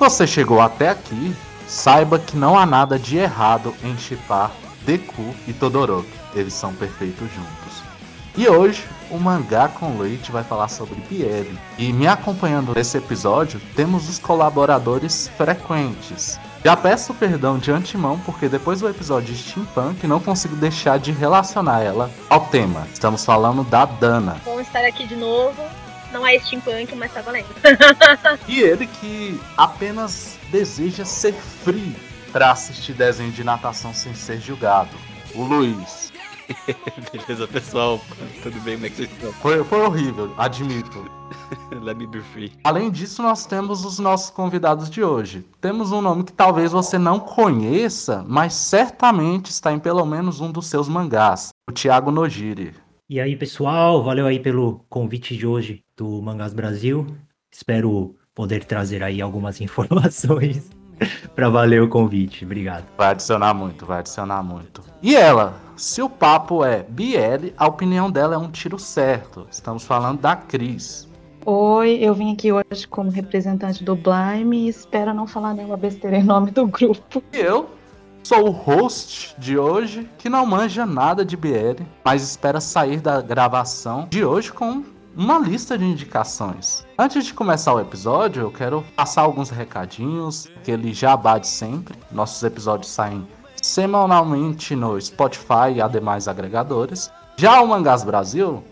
Você chegou até aqui, saiba que não há nada de errado em chipar Deku e Todoroki. Eles são perfeitos juntos. E hoje, o Mangá com Leite vai falar sobre BL. E me acompanhando nesse episódio, temos os colaboradores frequentes. Já peço perdão de antemão porque depois do episódio de Steampunk não consigo deixar de relacionar ela ao tema. Estamos falando da Dana. Bom estar aqui de novo. Não é steampunk, mas tá valendo. e ele que apenas deseja ser free para assistir desenho de natação sem ser julgado. O Luiz. Beleza, pessoal? Tudo bem? Como é que vocês estão? Foi, foi horrível, admito. Let me be free. Além disso, nós temos os nossos convidados de hoje. Temos um nome que talvez você não conheça, mas certamente está em pelo menos um dos seus mangás. O Thiago Nojiri. E aí, pessoal, valeu aí pelo convite de hoje do Mangás Brasil. Espero poder trazer aí algumas informações para valer o convite. Obrigado. Vai adicionar muito, vai adicionar muito. E ela, se o papo é BL, a opinião dela é um tiro certo. Estamos falando da Cris. Oi, eu vim aqui hoje como representante do Blime e espero não falar nenhuma besteira em nome do grupo. E eu, Sou o host de hoje, que não manja nada de BL, mas espera sair da gravação de hoje com uma lista de indicações. Antes de começar o episódio, eu quero passar alguns recadinhos, que ele já bate sempre. Nossos episódios saem semanalmente no Spotify e ademais agregadores. Já o Mangás Brasil,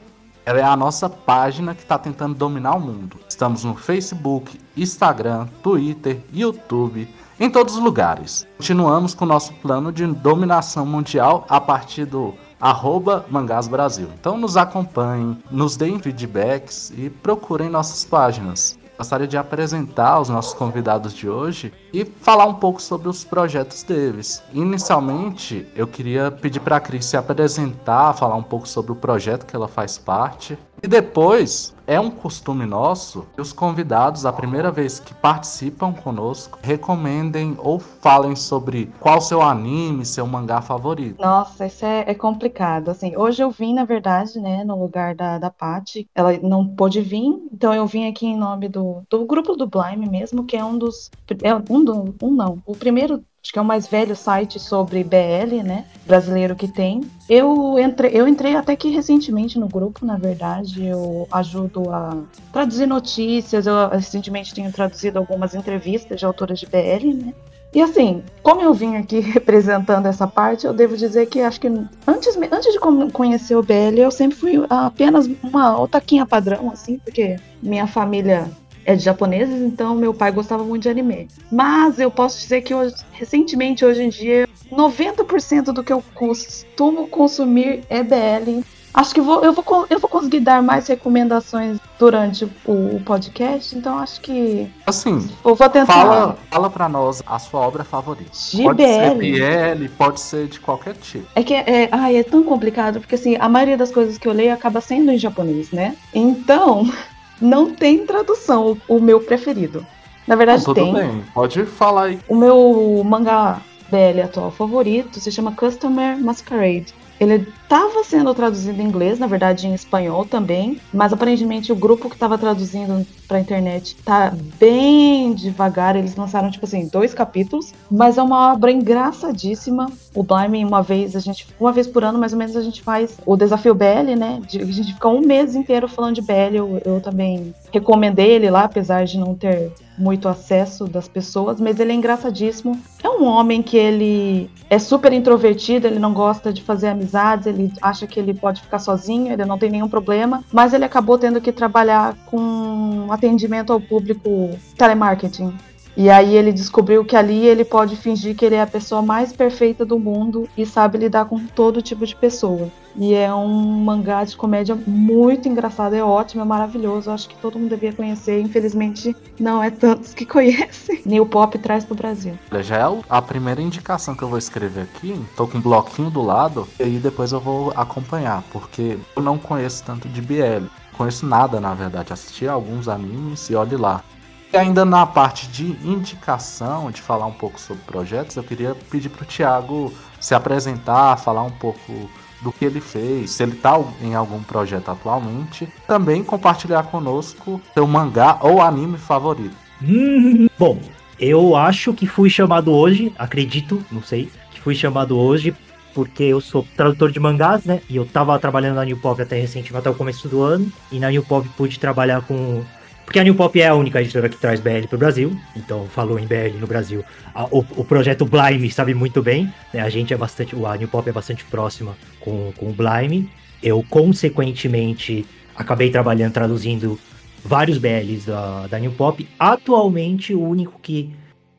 ela é a nossa página que está tentando dominar o mundo. Estamos no Facebook, Instagram, Twitter, YouTube, em todos os lugares. Continuamos com o nosso plano de dominação mundial a partir do arroba Mangás Brasil. Então nos acompanhem, nos deem feedbacks e procurem nossas páginas. Gostaria de apresentar os nossos convidados de hoje e falar um pouco sobre os projetos deles. Inicialmente, eu queria pedir para a Cris se apresentar, falar um pouco sobre o projeto que ela faz parte e depois, é um costume nosso que os convidados, a primeira vez que participam conosco, recomendem ou falem sobre qual seu anime, seu mangá favorito. Nossa, isso é, é complicado. Assim, hoje eu vim, na verdade, né, no lugar da, da Paty. Ela não pôde vir, então eu vim aqui em nome do, do grupo do Blime mesmo, que é um dos. É um, do, um não. O primeiro acho que é o mais velho site sobre BL, né, brasileiro que tem. Eu entrei, eu entrei até que recentemente no grupo, na verdade, eu ajudo a traduzir notícias, eu recentemente tenho traduzido algumas entrevistas de autoras de BL, né, e assim, como eu vim aqui representando essa parte, eu devo dizer que acho que antes, antes de conhecer o BL, eu sempre fui apenas uma otaquinha padrão, assim, porque minha família é de japoneses, então meu pai gostava muito de anime. Mas eu posso dizer que hoje, recentemente, hoje em dia, 90% do que eu costumo consumir é BL. Acho que vou, eu, vou, eu vou conseguir dar mais recomendações durante o, podcast, então acho que. Assim, eu vou tentar. Fala, fala pra nós a sua obra favorita. De pode BL. ser BL, pode ser de qualquer tipo. É que é, ai, é tão complicado, porque assim, a maioria das coisas que eu leio acaba sendo em japonês, né? Então, não tem tradução, o meu preferido. Na verdade, tudo tem. bem, pode falar aí. O meu mangá BL atual favorito se chama Customer Masquerade. Ele estava sendo traduzido em inglês, na verdade em espanhol também, mas aparentemente o grupo que estava traduzindo para a internet tá bem devagar. Eles lançaram tipo assim dois capítulos, mas é uma obra engraçadíssima. O Blime uma vez a gente, uma vez por ano mais ou menos a gente faz o desafio BL, né? De, a gente fica um mês inteiro falando de BL. Eu, eu também recomendei ele lá, apesar de não ter muito acesso das pessoas, mas ele é engraçadíssimo. É um homem que ele é super introvertido, ele não gosta de fazer amizades, ele acha que ele pode ficar sozinho, ele não tem nenhum problema, mas ele acabou tendo que trabalhar com atendimento ao público telemarketing. E aí ele descobriu que ali ele pode fingir que ele é a pessoa mais perfeita do mundo e sabe lidar com todo tipo de pessoa. E é um mangá de comédia muito engraçado, é ótimo, é maravilhoso. Acho que todo mundo devia conhecer. Infelizmente, não é tantos que conhecem. New Pop traz pro Brasil. Já é a primeira indicação que eu vou escrever aqui. Tô com um bloquinho do lado e aí depois eu vou acompanhar, porque eu não conheço tanto de BL. Conheço nada, na verdade. Assisti alguns animes e olhe lá. E ainda na parte de indicação, de falar um pouco sobre projetos, eu queria pedir para o Thiago se apresentar, falar um pouco do que ele fez, se ele está em algum projeto atualmente, também compartilhar conosco seu mangá ou anime favorito. Hum, bom, Eu acho que fui chamado hoje, acredito, não sei, que fui chamado hoje porque eu sou tradutor de mangás, né? E eu tava trabalhando na New Pop até recentemente, até o começo do ano. E na New Pop pude trabalhar com. Porque a New Pop é a única editora que traz BL pro Brasil. Então, falou em BL no Brasil. A- o, o projeto Blime sabe muito bem. Né? A gente é bastante. A New Pop é bastante próxima com, com o Blime. Eu, consequentemente, acabei trabalhando, traduzindo vários BLs da, da New Pop. Atualmente, o único que,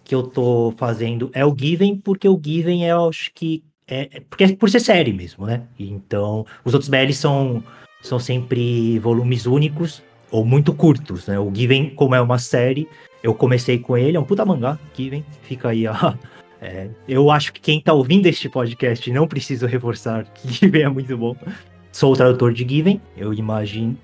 que eu tô fazendo é o Given, porque o Given é, acho que. É, é- porque é por ser série mesmo, né? Então, os outros BLs são, são sempre volumes únicos ou muito curtos, né? O Given, como é uma série, eu comecei com ele, é um puta mangá, Given, fica aí a. é, eu acho que quem tá ouvindo este podcast não precisa reforçar que Given é muito bom. Sou o tradutor de Given, eu imagino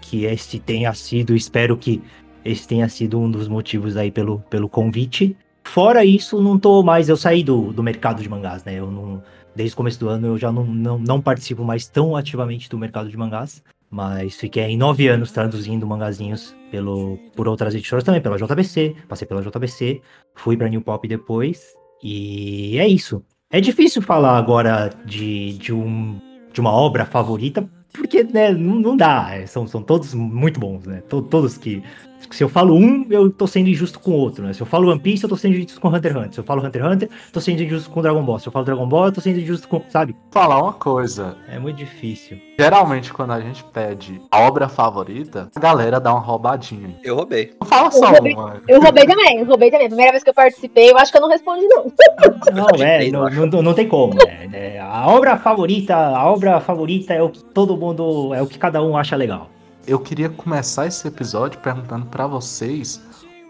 que esse tenha sido, espero que esse tenha sido um dos motivos aí pelo, pelo convite. Fora isso, não tô mais. Eu saí do, do mercado de mangás, né? Eu não. Desde o começo do ano eu já não, não, não participo mais tão ativamente do mercado de mangás. Mas fiquei em nove anos traduzindo mangazinhos pelo, por outras editoras também, pela JBC. Passei pela JBC, fui pra New Pop depois. E é isso. É difícil falar agora de, de, um, de uma obra favorita, porque né, não, não dá. São, são todos muito bons, né? To- Todos que. Se eu falo um, eu tô sendo injusto com o outro, né? Se eu falo One Piece, eu tô sendo injusto com Hunter x Hunter. Se eu falo Hunter x Hunter, tô sendo injusto com Dragon Ball. Se eu falo Dragon Ball, eu tô sendo injusto com. Sabe? Falar uma coisa. É muito difícil. Geralmente, quando a gente pede a obra favorita, a galera dá uma roubadinha. Eu roubei. Não fala só roubei. uma. Eu roubei também, eu roubei também. Primeira vez que eu participei, eu acho que eu não respondi, não. Não, é, não, não, não tem como, né? É, A obra favorita, a obra favorita é o que todo mundo, é o que cada um acha legal. Eu queria começar esse episódio perguntando pra vocês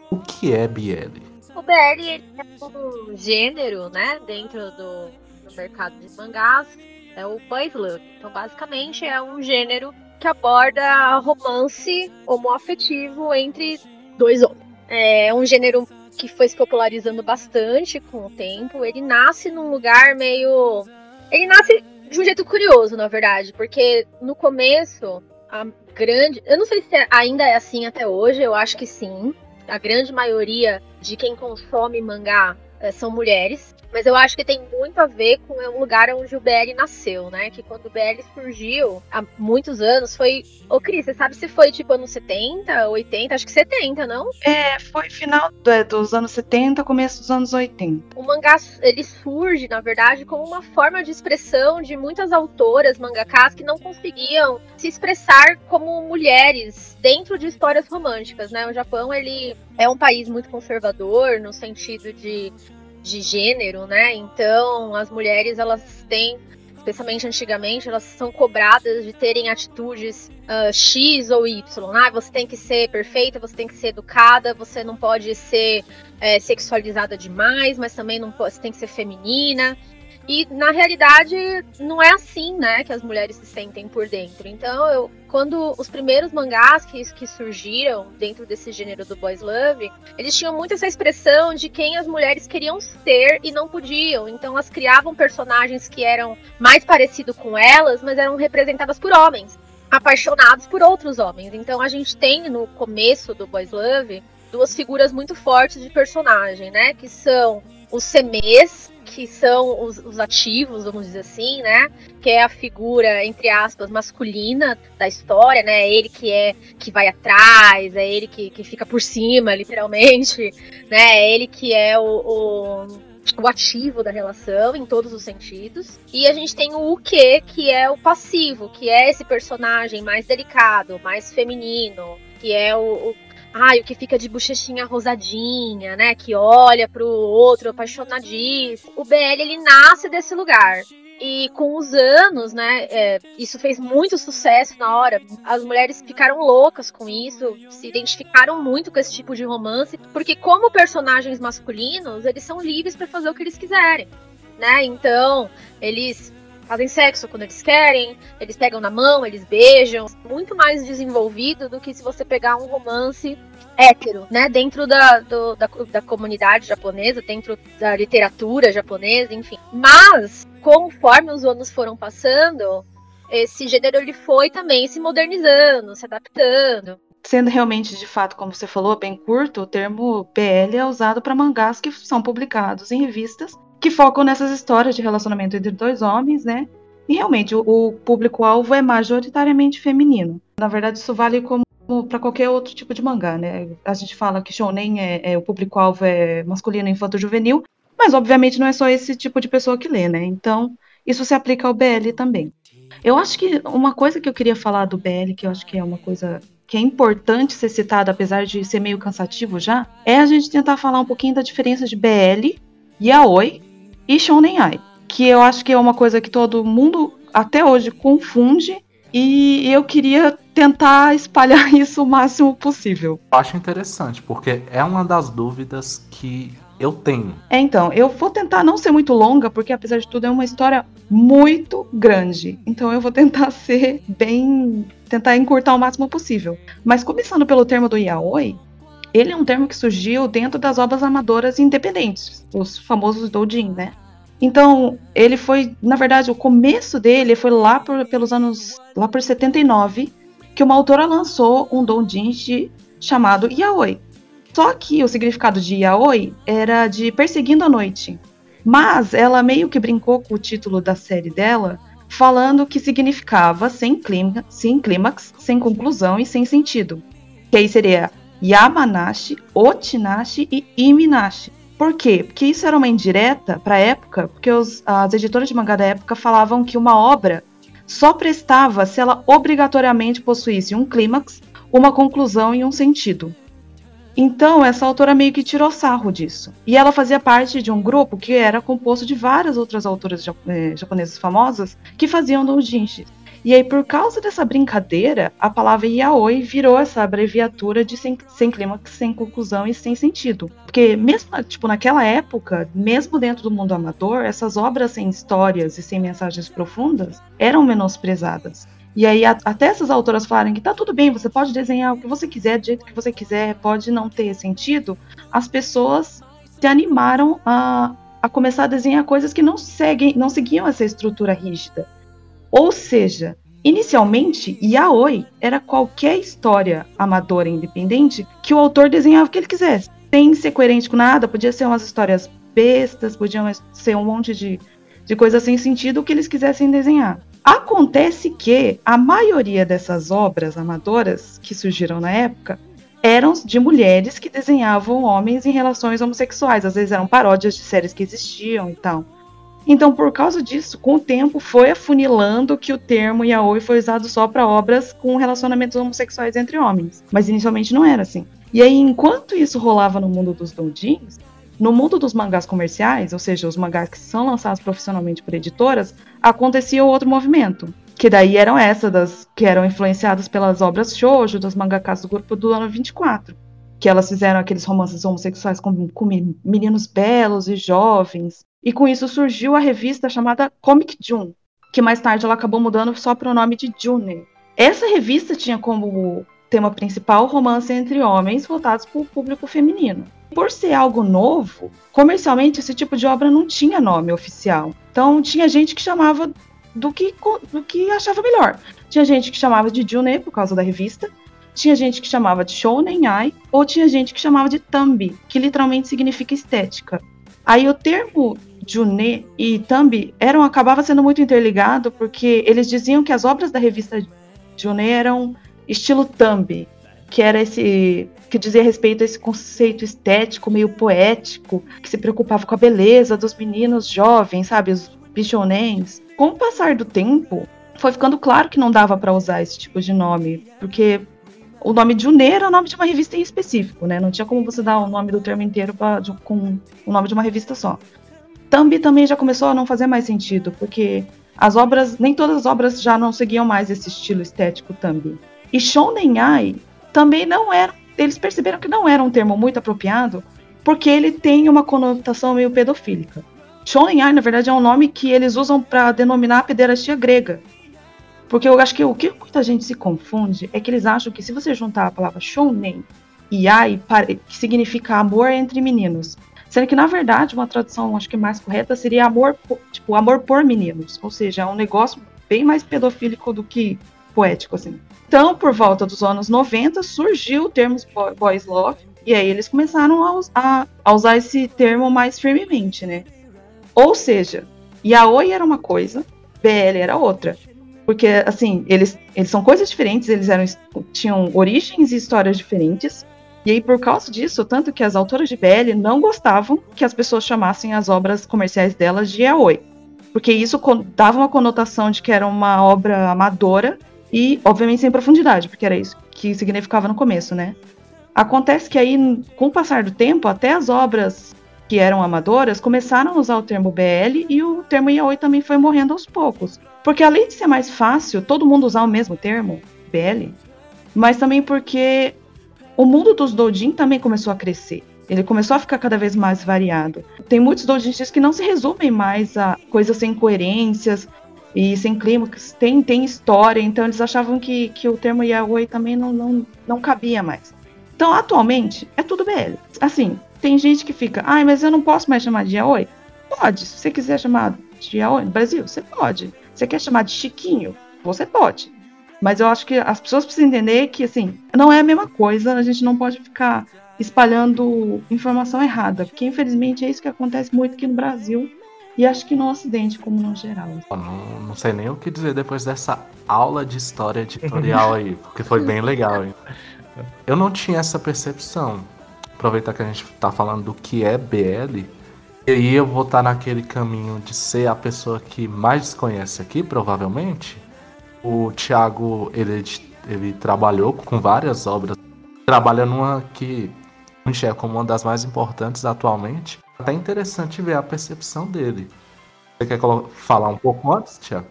o que é BL. O BL é um gênero, né, dentro do, do mercado de mangás, é o boys love. Então, basicamente, é um gênero que aborda romance homoafetivo entre dois homens. É um gênero que foi se popularizando bastante com o tempo. Ele nasce num lugar meio. Ele nasce de um jeito curioso, na verdade, porque no começo, a grande. Eu não sei se ainda é assim até hoje, eu acho que sim a grande maioria de quem consome mangá eh, são mulheres. Mas eu acho que tem muito a ver com o lugar onde o BL nasceu, né? Que quando o BL surgiu há muitos anos foi. Ô, Cris, você sabe se foi tipo anos 70, 80? Acho que 70, não? É, foi final é, dos anos 70, começo dos anos 80. O mangá ele surge, na verdade, como uma forma de expressão de muitas autoras mangakas que não conseguiam se expressar como mulheres dentro de histórias românticas, né? O Japão ele é um país muito conservador no sentido de, de gênero, né? Então as mulheres elas têm especialmente antigamente, elas são cobradas de terem atitudes uh, X ou Y. Ah, você tem que ser perfeita, você tem que ser educada, você não pode ser é, sexualizada demais, mas também não pode, você tem que ser feminina. E na realidade não é assim, né, que as mulheres se sentem por dentro. Então, eu, quando os primeiros mangás que, que surgiram dentro desse gênero do boys love, eles tinham muito essa expressão de quem as mulheres queriam ser e não podiam. Então, elas criavam personagens que eram mais parecidos com elas, mas eram representadas por homens, apaixonados por outros homens. Então, a gente tem no começo do boys love duas figuras muito fortes de personagem, né, que são os semês, que são os, os, ativos, vamos dizer assim, né? Que é a figura, entre aspas, masculina da história, né? É ele que é que vai atrás, é ele que, que fica por cima, literalmente, né? É ele que é o, o, o ativo da relação em todos os sentidos. E a gente tem o que, que é o passivo, que é esse personagem mais delicado, mais feminino, que é o, o ai, o que fica de bochechinha rosadinha, né? Que olha pro outro apaixonadíssimo. O BL, ele nasce desse lugar. E com os anos, né, é, isso fez muito sucesso na hora. As mulheres ficaram loucas com isso, se identificaram muito com esse tipo de romance, porque como personagens masculinos, eles são livres para fazer o que eles quiserem, né? Então, eles fazem sexo quando eles querem, eles pegam na mão, eles beijam, muito mais desenvolvido do que se você pegar um romance hétero, né, dentro da, do, da, da comunidade japonesa, dentro da literatura japonesa, enfim. Mas, conforme os anos foram passando, esse gênero ele foi também se modernizando, se adaptando. sendo realmente, de fato, como você falou, bem curto, o termo BL é usado para mangás que são publicados em revistas que focam nessas histórias de relacionamento entre dois homens, né? E realmente o, o público-alvo é majoritariamente feminino. Na verdade, isso vale como para qualquer outro tipo de mangá, né? A gente fala que shounen é, é o público-alvo é masculino, infanto-juvenil, mas obviamente não é só esse tipo de pessoa que lê, né? Então isso se aplica ao BL também. Eu acho que uma coisa que eu queria falar do BL, que eu acho que é uma coisa que é importante ser citada, apesar de ser meio cansativo já, é a gente tentar falar um pouquinho da diferença de BL, Yaoi e Shonen Ai, que eu acho que é uma coisa que todo mundo até hoje confunde e eu queria tentar espalhar isso o máximo possível. Acho interessante, porque é uma das dúvidas que eu tenho. É, então, eu vou tentar não ser muito longa, porque apesar de tudo é uma história muito grande. Então eu vou tentar ser bem. tentar encurtar o máximo possível. Mas começando pelo termo do yaoi, ele é um termo que surgiu dentro das obras amadoras independentes, os famosos doujin, né? Então, ele foi, na verdade, o começo dele foi lá por, pelos anos, lá por 79, que uma autora lançou um doujin chamado yaoi. Só que o significado de yaoi era de perseguindo a noite. Mas ela meio que brincou com o título da série dela, falando que significava sem, clima, sem clímax, sem conclusão e sem sentido. Que aí seria Yamanashi, Otinashi e Iminashi. Por quê? Porque isso era uma indireta para a época, porque os, as editoras de mangá da época falavam que uma obra só prestava se ela obrigatoriamente possuísse um clímax, uma conclusão e um sentido. Então, essa autora meio que tirou sarro disso. E ela fazia parte de um grupo que era composto de várias outras autoras eh, japonesas famosas que faziam doujinshi. E aí, por causa dessa brincadeira, a palavra yaoi virou essa abreviatura de sem, sem clímax, sem conclusão e sem sentido. Porque mesmo, tipo, naquela época, mesmo dentro do mundo amador, essas obras sem histórias e sem mensagens profundas eram menosprezadas. E aí, a, até essas autoras falarem que tá tudo bem, você pode desenhar o que você quiser, do jeito que você quiser, pode não ter sentido, as pessoas se animaram a, a começar a desenhar coisas que não seguem, não seguiam essa estrutura rígida. Ou seja, inicialmente, yaoi era qualquer história amadora independente que o autor desenhava o que ele quisesse. Sem ser coerente com nada, podia ser umas histórias bestas, podiam ser um monte de, de coisa sem sentido, que eles quisessem desenhar. Acontece que a maioria dessas obras amadoras que surgiram na época eram de mulheres que desenhavam homens em relações homossexuais. Às vezes eram paródias de séries que existiam e tal. Então, por causa disso, com o tempo foi afunilando que o termo yaoi foi usado só para obras com relacionamentos homossexuais entre homens. Mas inicialmente não era assim. E aí, enquanto isso rolava no mundo dos doujins, no mundo dos mangás comerciais, ou seja, os mangás que são lançados profissionalmente por editoras, acontecia outro movimento. Que daí eram essas das que eram influenciadas pelas obras shoujo das mangakas do grupo do ano 24. Que elas fizeram aqueles romances homossexuais com, com meninos belos e jovens, e com isso surgiu a revista chamada Comic June, que mais tarde ela acabou mudando só para o nome de June. Essa revista tinha como tema principal romance entre homens voltados para o público feminino. Por ser algo novo, comercialmente esse tipo de obra não tinha nome oficial. Então tinha gente que chamava do que, do que achava melhor. Tinha gente que chamava de June por causa da revista, tinha gente que chamava de Shounen Ai, ou tinha gente que chamava de Thumb, que literalmente significa estética. Aí o termo Juné e Thumb eram acabava sendo muito interligado porque eles diziam que as obras da revista Juné eram estilo Thumb, que era esse que dizia respeito a esse conceito estético meio poético, que se preocupava com a beleza dos meninos jovens, sabe, os bichonens. Com o passar do tempo, foi ficando claro que não dava para usar esse tipo de nome, porque o nome de Juné era o nome de uma revista em específico, né? Não tinha como você dar o nome do termo inteiro pra, de, com o nome de uma revista só. Thumb também já começou a não fazer mais sentido, porque as obras, nem todas as obras já não seguiam mais esse estilo estético Thumb. E Shonen Ai também não era, eles perceberam que não era um termo muito apropriado, porque ele tem uma conotação meio pedofílica. Shonen Ai, na verdade, é um nome que eles usam para denominar a pederastia grega. Porque eu acho que o que muita gente se confunde é que eles acham que se você juntar a palavra shonen e ai, que significa amor entre meninos, Sendo que, na verdade, uma tradução acho que mais correta seria amor, tipo, amor por meninos. Ou seja, é um negócio bem mais pedofílico do que poético, assim. Então, por volta dos anos 90, surgiu o termo boys love, e aí eles começaram a, a, a usar esse termo mais firmemente, né? Ou seja, yaoi era uma coisa, BL era outra. Porque, assim, eles, eles são coisas diferentes, eles eram, tinham origens e histórias diferentes. E aí, por causa disso, tanto que as autoras de BL não gostavam que as pessoas chamassem as obras comerciais delas de yaoi. Porque isso dava uma conotação de que era uma obra amadora e, obviamente, sem profundidade, porque era isso que significava no começo, né? Acontece que aí, com o passar do tempo, até as obras que eram amadoras começaram a usar o termo BL e o termo yaoi também foi morrendo aos poucos. Porque além de ser mais fácil todo mundo usar o mesmo termo, BL, mas também porque o mundo dos doujin também começou a crescer. Ele começou a ficar cada vez mais variado. Tem muitos doujins que não se resumem mais a coisas sem coerências e sem clímax. Tem, tem história, então eles achavam que, que o termo yaoi também não, não, não cabia mais. Então, atualmente, é tudo BL. Assim, tem gente que fica, ai, mas eu não posso mais chamar de yaoi? Pode, se você quiser chamar de yaoi no Brasil, você pode. Você quer chamar de Chiquinho? Você pode. Mas eu acho que as pessoas precisam entender que, assim, não é a mesma coisa, a gente não pode ficar espalhando informação errada, porque infelizmente é isso que acontece muito aqui no Brasil e acho que no Ocidente, como no geral. Não, não sei nem o que dizer depois dessa aula de história editorial aí, porque foi bem legal. Hein? Eu não tinha essa percepção. Aproveitar que a gente tá falando do que é BL, e aí eu vou estar tá naquele caminho de ser a pessoa que mais desconhece aqui, provavelmente. O Thiago, ele, ele trabalhou com várias obras. Trabalha numa que enxerga como uma das mais importantes atualmente. Até interessante ver a percepção dele. Você quer falar um pouco antes, Tiago?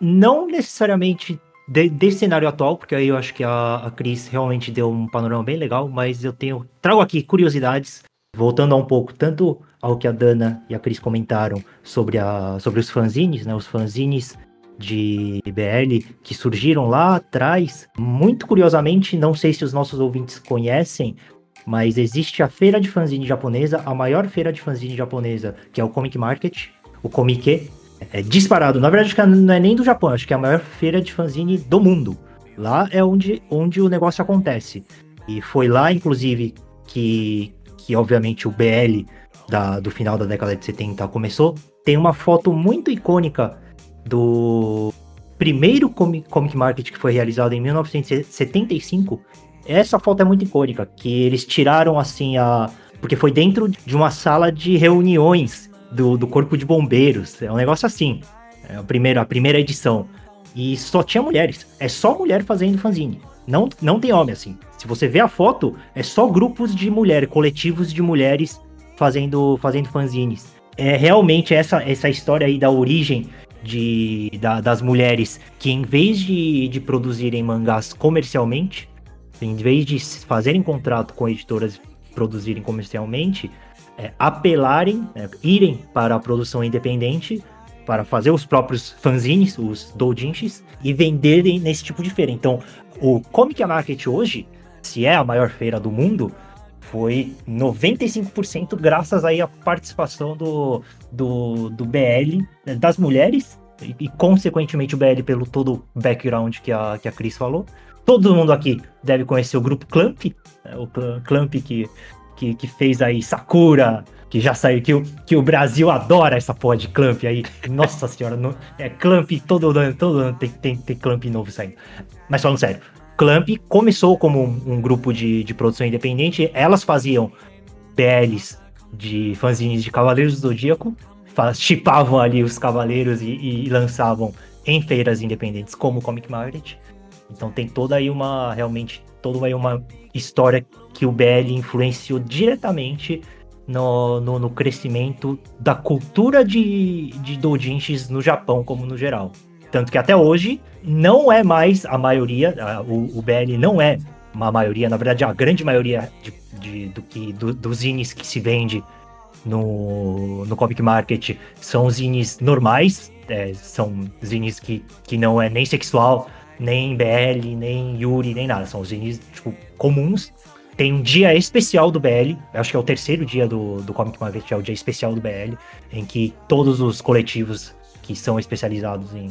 Não necessariamente de, desse cenário atual, porque aí eu acho que a, a Cris realmente deu um panorama bem legal, mas eu tenho trago aqui curiosidades, voltando a um pouco tanto ao que a Dana e a Cris comentaram sobre, a, sobre os fanzines, né? Os fanzines de BL que surgiram lá atrás. Muito curiosamente, não sei se os nossos ouvintes conhecem, mas existe a feira de fanzine japonesa, a maior feira de fanzine japonesa, que é o Comic Market, o Comic, é disparado. Na verdade, não é nem do Japão, acho que é a maior feira de fanzine do mundo. Lá é onde, onde o negócio acontece. E foi lá, inclusive, que, que obviamente o BL da, do final da década de 70 começou. Tem uma foto muito icônica do primeiro Comic, Comic Market que foi realizado em 1975, essa foto é muito icônica, que eles tiraram assim a. Porque foi dentro de uma sala de reuniões do, do Corpo de Bombeiros. É um negócio assim. É a primeira, a primeira edição. E só tinha mulheres. É só mulher fazendo fanzine. Não, não tem homem, assim. Se você vê a foto, é só grupos de mulheres, coletivos de mulheres fazendo, fazendo fanzines. É realmente essa, essa história aí da origem de, da, das mulheres que, em vez de, de produzirem mangás comercialmente, em vez de fazerem contrato com editoras produzirem comercialmente, é, apelarem, é, irem para a produção independente para fazer os próprios fanzines, os doujinshis, e venderem nesse tipo de feira. Então, o Comic Market hoje, se é a maior feira do mundo, foi 95% graças aí à participação do, do, do BL, né, das mulheres, e, e, consequentemente o BL pelo todo o background que a, que a Cris falou, Todo mundo aqui deve conhecer o grupo Clamp, né? o Clamp que, que, que, fez aí Sakura, que já saiu, que o, que o Brasil adora essa porra de Clamp aí. Nossa senhora, é Clamp todo ano, todo ano tem, tem, tem Clamp novo saindo. Mas falando sério, Clamp começou como um, um grupo de, de produção independente, elas faziam PLs de fanzines de Cavaleiros do Zodíaco, chipavam ali os Cavaleiros e, e lançavam em feiras independentes como Comic Market. Então tem toda aí uma, realmente, toda aí uma história que o BL influenciou diretamente no, no, no crescimento da cultura de, de doujinshis no Japão como no geral. Tanto que até hoje não é mais a maioria, a, o, o BL não é uma maioria, na verdade a grande maioria de, de, do que, do, dos zines que se vende no, no Comic Market são zines normais, é, são zines que, que não é nem sexual, nem BL, nem Yuri, nem nada. São zines, tipo, comuns. Tem um dia especial do BL, acho que é o terceiro dia do, do Comic Market, é o dia especial do BL, em que todos os coletivos que são especializados em,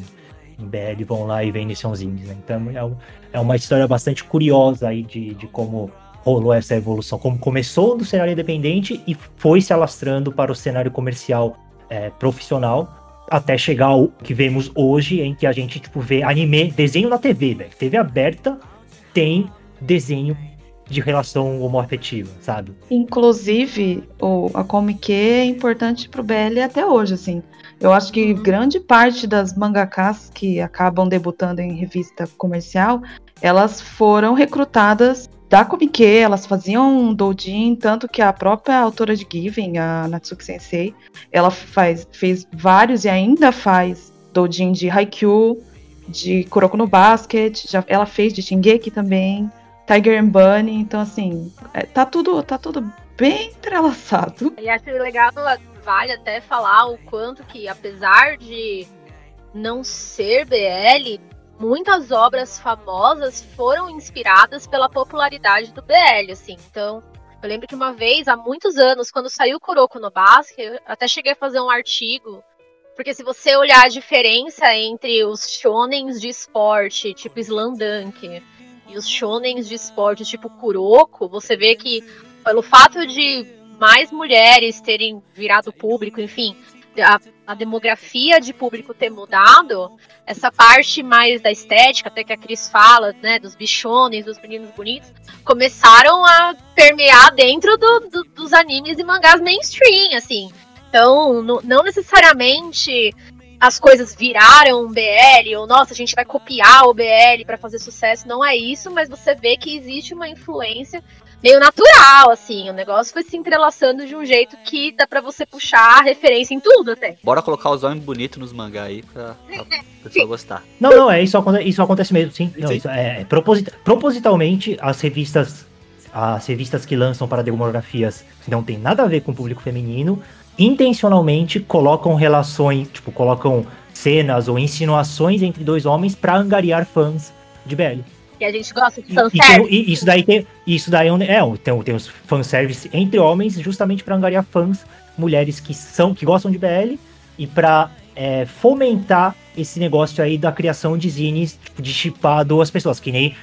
em BL vão lá e vendem seus indies, né? Então é, um- é uma história bastante curiosa aí de, de como rolou essa evolução, como começou do cenário independente e foi se alastrando para o cenário comercial é, profissional até chegar ao que vemos hoje, em que a gente tipo vê anime, desenho na TV, velho. TV aberta tem desenho de relação homoafetiva, sabe? Inclusive, o, a Comic é importante pro BL até hoje, assim. Eu acho que grande parte das mangakas que acabam debutando em revista comercial, elas foram recrutadas da Comic, elas faziam um doujin, tanto que a própria autora de Given, a Natsuki Sensei, ela faz, fez vários e ainda faz doujin de Haikyuu, de Kuroko no Basket, já, ela fez de Shingeki também, Tiger and Bunny, então assim, é, tá tudo, tá tudo bem entrelaçado. E acho legal, vale até falar o quanto que, apesar de não ser BL, muitas obras famosas foram inspiradas pela popularidade do BL, assim. Então, eu lembro que uma vez, há muitos anos, quando saiu Kuroko no Basket, eu até cheguei a fazer um artigo, porque se você olhar a diferença entre os shonens de esporte, tipo Slandunk, e os shonens de esporte, tipo Kuroko, você vê que pelo fato de mais mulheres terem virado público, enfim, a, a, demografia de público ter mudado, essa parte mais da estética, até que a Cris fala, né, dos bichones, dos meninos bonitos, começaram a permear dentro do, do, dos animes e mangás mainstream, assim. Então, não necessariamente as coisas viraram um BL, ou nossa, a gente vai copiar o BL para fazer sucesso, não é isso, mas você vê que existe uma influência meio natural, assim. O negócio foi se entrelaçando de um jeito que dá pra você puxar referência em tudo até. Bora colocar os homens bonitos nos mangá aí pra, pra pessoa gostar. Não, não, é isso, aconte- isso acontece mesmo, sim. Não, Sim. isso é, é proposit- propositalmente as revistas as revistas que lançam para demografias que não tem nada a ver com o público feminino, intencionalmente colocam relações, tipo, colocam cenas ou insinuações entre dois homens pra angariar fãs de BL. Que a gente gosta de E, e fanservice. e isso daí tem, isso daí é, um- é tem, tem os fanservice entre homens, justamente para angariar fãs, mulheres que são que gostam de BL e para fomentar esse negócio aí da criação de zines, tipo, de chipar duas pessoas, que nem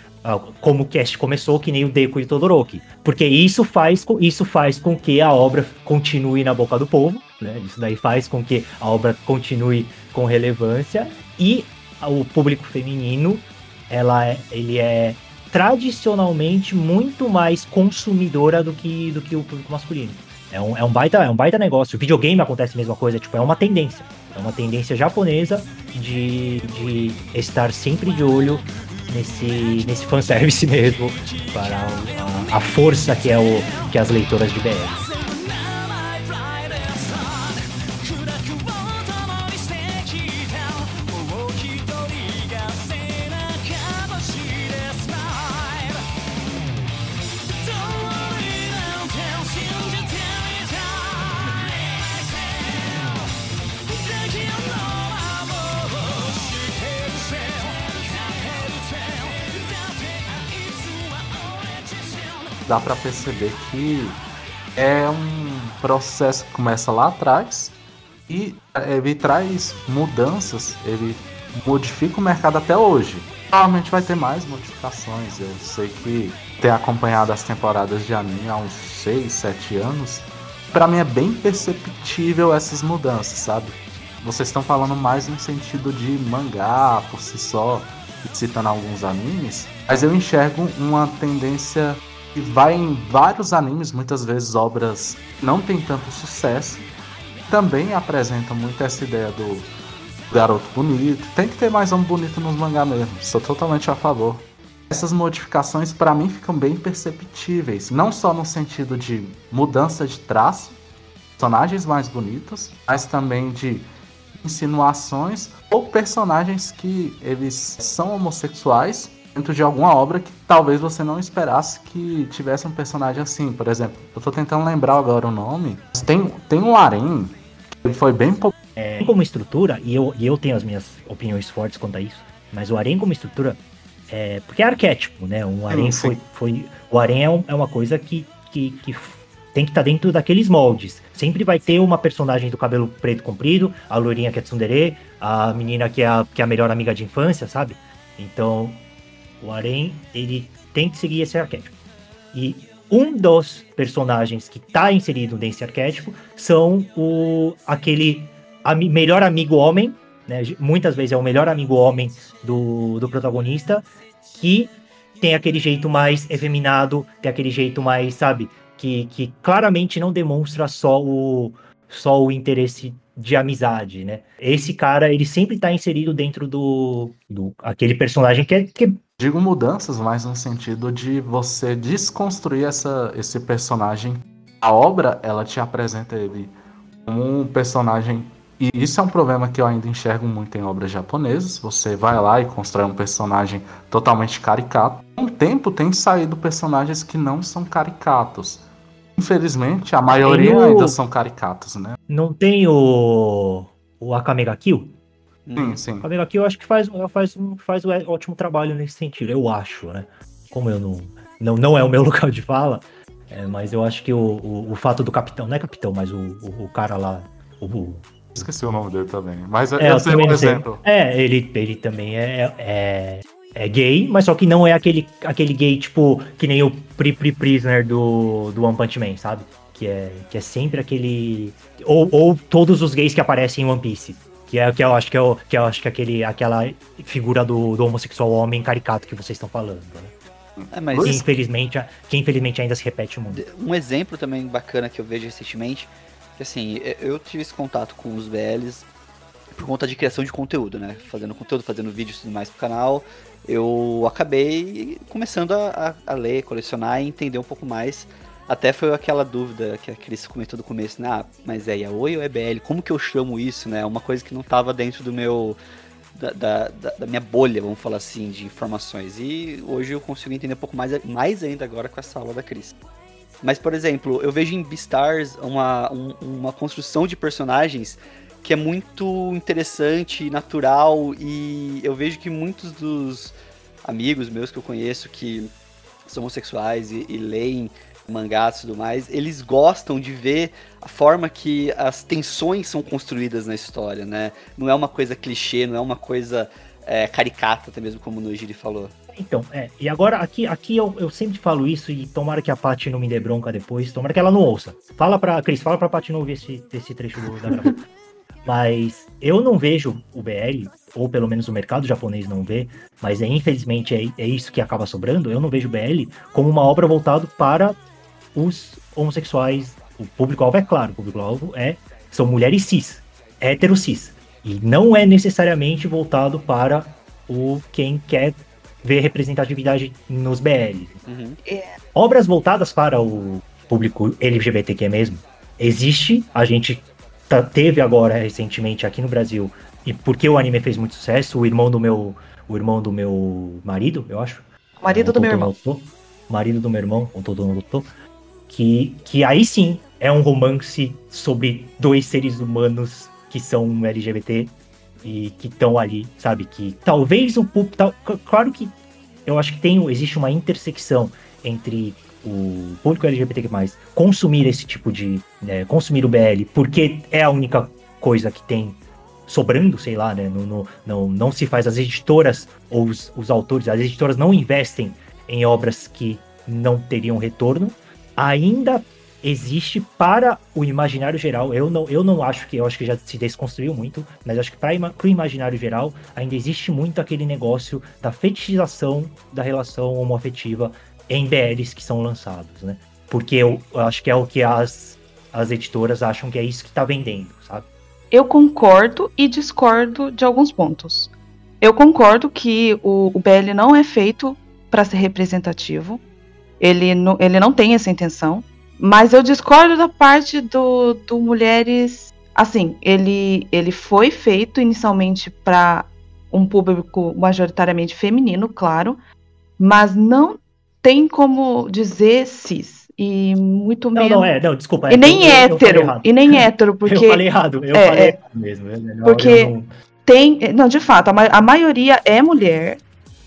como o cast começou, que nem o Deco e o Todoroki. Porque isso faz, isso faz com que a obra continue na boca do povo, né? Isso daí faz com que a obra continue com relevância e o público feminino ela é, ele é tradicionalmente muito mais consumidora do que, do que o público masculino. É um, é, um baita, é um baita negócio. O videogame acontece a mesma coisa, tipo, é uma tendência. É uma tendência japonesa de, de estar sempre de olho nesse, nesse fanservice mesmo, para a, a força que é o que as leitoras de BL. Dá pra perceber que é um processo que começa lá atrás e ele traz mudanças, ele modifica o mercado até hoje. Provavelmente vai ter mais modificações. Eu sei que tenho acompanhado as temporadas de anime há uns 6, 7 anos. Pra mim é bem perceptível essas mudanças, sabe? Vocês estão falando mais no sentido de mangá por si só, citando alguns animes, mas eu enxergo uma tendência que vai em vários animes, muitas vezes obras não tem tanto sucesso, também apresentam muito essa ideia do garoto bonito. Tem que ter mais homem bonito nos mangá mesmo, sou totalmente a favor. Essas modificações para mim ficam bem perceptíveis, não só no sentido de mudança de traço, personagens mais bonitos, mas também de insinuações ou personagens que eles são homossexuais dentro de alguma obra que talvez você não esperasse que tivesse um personagem assim. Por exemplo, eu tô tentando lembrar agora o nome. mas Tem, tem um Arém que foi bem popular. É, como estrutura, e eu, e eu tenho as minhas opiniões fortes quanto a isso, mas o Arém como estrutura, é, porque é arquétipo, né? Um Arém sim. foi, foi. O Arém é, um- é uma coisa que, que, que tem que estar dentro daqueles moldes. Sempre vai ter uma personagem do cabelo preto comprido, a loirinha que é tsundere, a menina que é a, que é a melhor amiga de infância, sabe? Então, o Arém, ele tem que seguir esse arquétipo. E um dos personagens que está inserido nesse arquétipo são o aquele melhor amigo homem, né? Muitas vezes é o melhor amigo homem do, do protagonista, que tem aquele jeito mais efeminado, tem aquele jeito mais, sabe, que, que claramente não demonstra só o, só o interesse de amizade, né? Esse cara, ele sempre tá inserido dentro do, do aquele personagem que é, que é Digo mudanças, mas no sentido de você desconstruir essa, esse personagem. A obra, ela te apresenta ele como um personagem. E isso é um problema que eu ainda enxergo muito em obras japonesas. Você vai lá e constrói um personagem totalmente caricato. Com o tempo tem saído personagens que não são caricatos. Infelizmente, a maioria o... ainda são caricatos, né? Não tem o. O Akame ga Kill? Sim, sim. O Kill eu acho que faz, faz, faz um ótimo trabalho nesse sentido, eu acho, né? Como eu não. Não, não é o meu local de fala, é, mas eu acho que o, o, o, fato do capitão, não é capitão, mas o, o, o cara lá. O, Esqueci o nome dele também. Mas é, eu sei um exemplo. É, ele, ele também é, é, é gay, mas só que não é aquele, aquele gay, tipo, que nem o Pri Pri Prisoner do, do One Punch Man, sabe? Que é, que é sempre aquele. Ou, ou todos os gays que aparecem em One Piece. Que é que eu acho que é, o, que eu acho que é aquele, aquela figura do, do homossexual homem caricato que vocês estão falando, né? É, mas... que, infelizmente, que infelizmente ainda se repete muito. Um exemplo também bacana que eu vejo recentemente, que assim, eu tive esse contato com os BLs por conta de criação de conteúdo, né? Fazendo conteúdo, fazendo vídeos e tudo mais pro canal eu acabei começando a, a, a, ler, colecionar e entender um pouco mais. Até foi aquela dúvida que a Cris comentou no começo, né? Ah, mas é Yaoi ou é BL? Como que eu chamo isso, né? Uma coisa que não estava dentro do meu... Da, da, da, minha bolha, vamos falar assim, de informações. E hoje eu consigo entender um pouco mais, mais ainda agora com essa aula da Cris. Mas, por exemplo, eu vejo em Beastars uma, um, uma construção de personagens que é muito interessante, natural e eu vejo que muitos dos amigos meus que eu conheço que são homossexuais e, e leem mangás e tudo mais, eles gostam de ver a forma que as tensões são construídas na história, né? Não é uma coisa clichê, não é uma coisa é, caricata, até mesmo como o Nojiri falou. Então, é, e agora aqui, aqui eu, eu sempre falo isso e tomara que a Paty não me dê bronca depois, tomara que ela não ouça. Fala pra, Cris, fala pra Paty não ouvir esse, esse trecho do, da gravação. Mas eu não vejo o BL, ou pelo menos o mercado japonês não vê, mas é, infelizmente é, é isso que acaba sobrando. Eu não vejo o BL como uma obra voltada para os homossexuais. O público-alvo é claro, o público-alvo é, são mulheres cis, hétero cis. E não é necessariamente voltado para o quem quer ver representatividade nos BL. Uhum. É. Obras voltadas para o público LGBTQ mesmo, existe, a gente tá, teve agora recentemente aqui no Brasil, e porque o anime fez muito sucesso, o irmão do meu, o irmão do meu marido, eu acho. Marido do meu irmão. marido do meu irmão, o Todo Notou, que, que aí sim é um romance sobre dois seres humanos que são LGBT e que estão ali, sabe? Que talvez o público. Tá, claro que eu acho que tem, existe uma intersecção entre o público LGBTQ+, consumir esse tipo de... Né, consumir o BL, porque é a única coisa que tem sobrando, sei lá, né? Não, não, não, não se faz, as editoras ou os, os autores, as editoras não investem em obras que não teriam retorno, ainda existe para o imaginário geral. Eu não, eu não acho que, eu acho que já se desconstruiu muito, mas acho que para o imaginário geral ainda existe muito aquele negócio da fetichização da relação homoafetiva em BLs que são lançados, né? Porque eu, acho que é o que as, as editoras acham que é isso que está vendendo, sabe? Eu concordo e discordo de alguns pontos. Eu concordo que o, o BL não é feito para ser representativo. Ele, não, ele não tem essa intenção. Mas eu discordo da parte do, do mulheres. Assim, ele, ele foi feito inicialmente para um público majoritariamente feminino, claro, mas não tem como dizer cis. E muito não, menos. Não, é, não, desculpa. E nem eu, hétero. Eu e nem hétero, porque. Eu falei errado, eu é, falei é, errado mesmo. porque não... tem. Não, de fato, a, a maioria é mulher.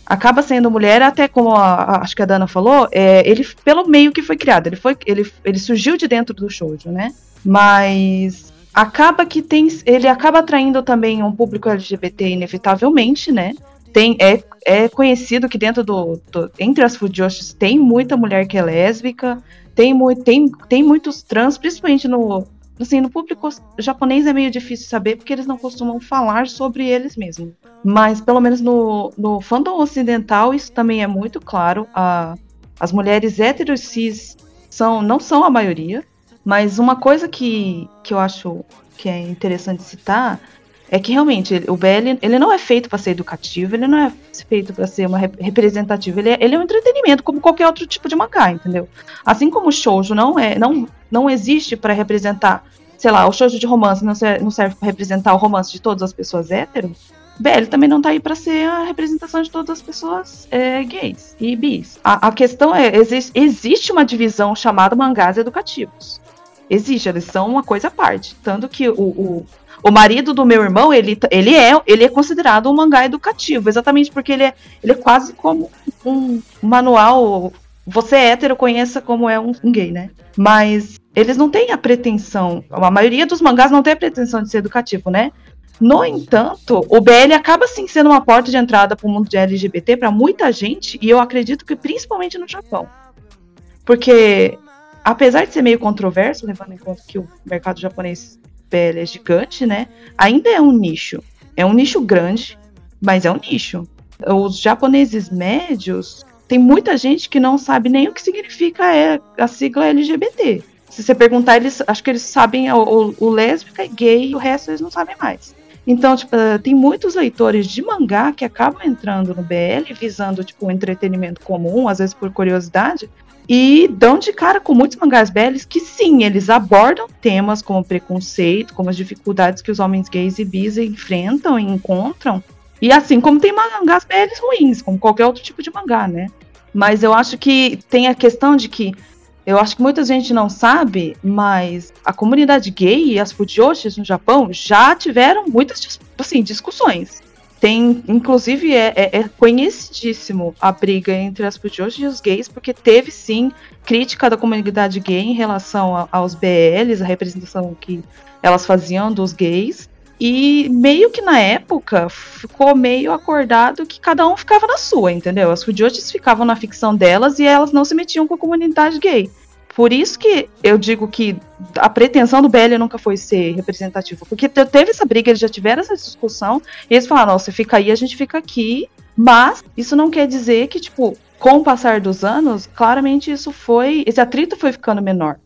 Acaba sendo mulher, até como a, acho que a Dana falou, é, ele pelo meio que foi criado, ele foi ele, ele surgiu de dentro do shoujo, né? Mas acaba que tem ele acaba atraindo também um público LGBT inevitavelmente, né? Tem é, é conhecido que dentro do, do- entre as fujoshis tem muita mulher que é lésbica, tem muito tem, tem muitos trans, principalmente no assim, no público japonês é meio difícil saber porque eles não costumam falar sobre eles mesmos. Mas pelo menos no, no fandom ocidental isso também é muito claro. A, as mulheres héteros cis são, não são a maioria, mas uma coisa que, que eu acho que é interessante citar é que realmente o BL ele não é feito para ser educativo, ele não é feito para ser uma rep- representativo, ele é, ele é um entretenimento como qualquer outro tipo de mangá, entendeu? Assim como o shoujo não é não, não existe para representar, sei lá, o shoujo de romance não serve, não serve para representar o romance de todas as pessoas héteros, BL também não tá aí pra ser a representação de todas as pessoas é, gays e bis. A, a questão é, exi- existe uma divisão chamada mangás educativos. Existe, eles são uma coisa à parte. Tanto que o, o, o marido do meu irmão, ele, ele, é, ele é considerado um mangá educativo, exatamente porque ele é, ele é quase como um manual. Você é hétero, conheça como é um, um gay, né? Mas eles não têm a pretensão, a maioria dos mangás não tem a pretensão de ser educativo, né? No entanto, o BL acaba sim sendo uma porta de entrada para o mundo de LGBT para muita gente, e eu acredito que principalmente no Japão. Porque, apesar de ser meio controverso, levando em conta que o mercado japonês BL é gigante, né? Ainda é um nicho. É um nicho grande, mas é um nicho. Os japoneses médios, tem muita gente que não sabe nem o que significa é a sigla LGBT. Se você perguntar, eles acho que eles sabem o, o, o lésbica e gay, e o resto eles não sabem mais. Então, tipo, eh, tem muitos leitores de mangá que acabam entrando no BL visando, tipo, um entretenimento comum, às vezes por curiosidade, e dão de cara com muitos mangás BLs que sim, eles abordam temas como preconceito, como as dificuldades que os homens gays e bis enfrentam e encontram. E assim como tem mangás BLs ruins, como qualquer outro tipo de mangá, né? Mas eu acho que tem a questão de que eu acho que muita gente não sabe, mas a comunidade gay e as fujoshis no Japão já tiveram muitas assim, discussões. Tem, inclusive, é, é- é conhecidíssimo a briga entre as fujoshis e os gays, porque teve sim crítica da comunidade gay em relação a- aos BLs, a representação que elas faziam dos gays. E meio que na época ficou meio acordado que cada um ficava na sua, entendeu? As fujoshis ficavam na ficção delas e elas não se metiam com a comunidade gay. Por isso que eu digo que a pretensão do BL nunca foi ser representativo. Porque te- teve essa briga, eles já tiveram essa discussão, e eles falaram, você fica aí, a gente fica aqui. Mas isso não quer dizer que, tipo, com o passar dos anos, claramente isso foi. Esse atrito foi ficando menor.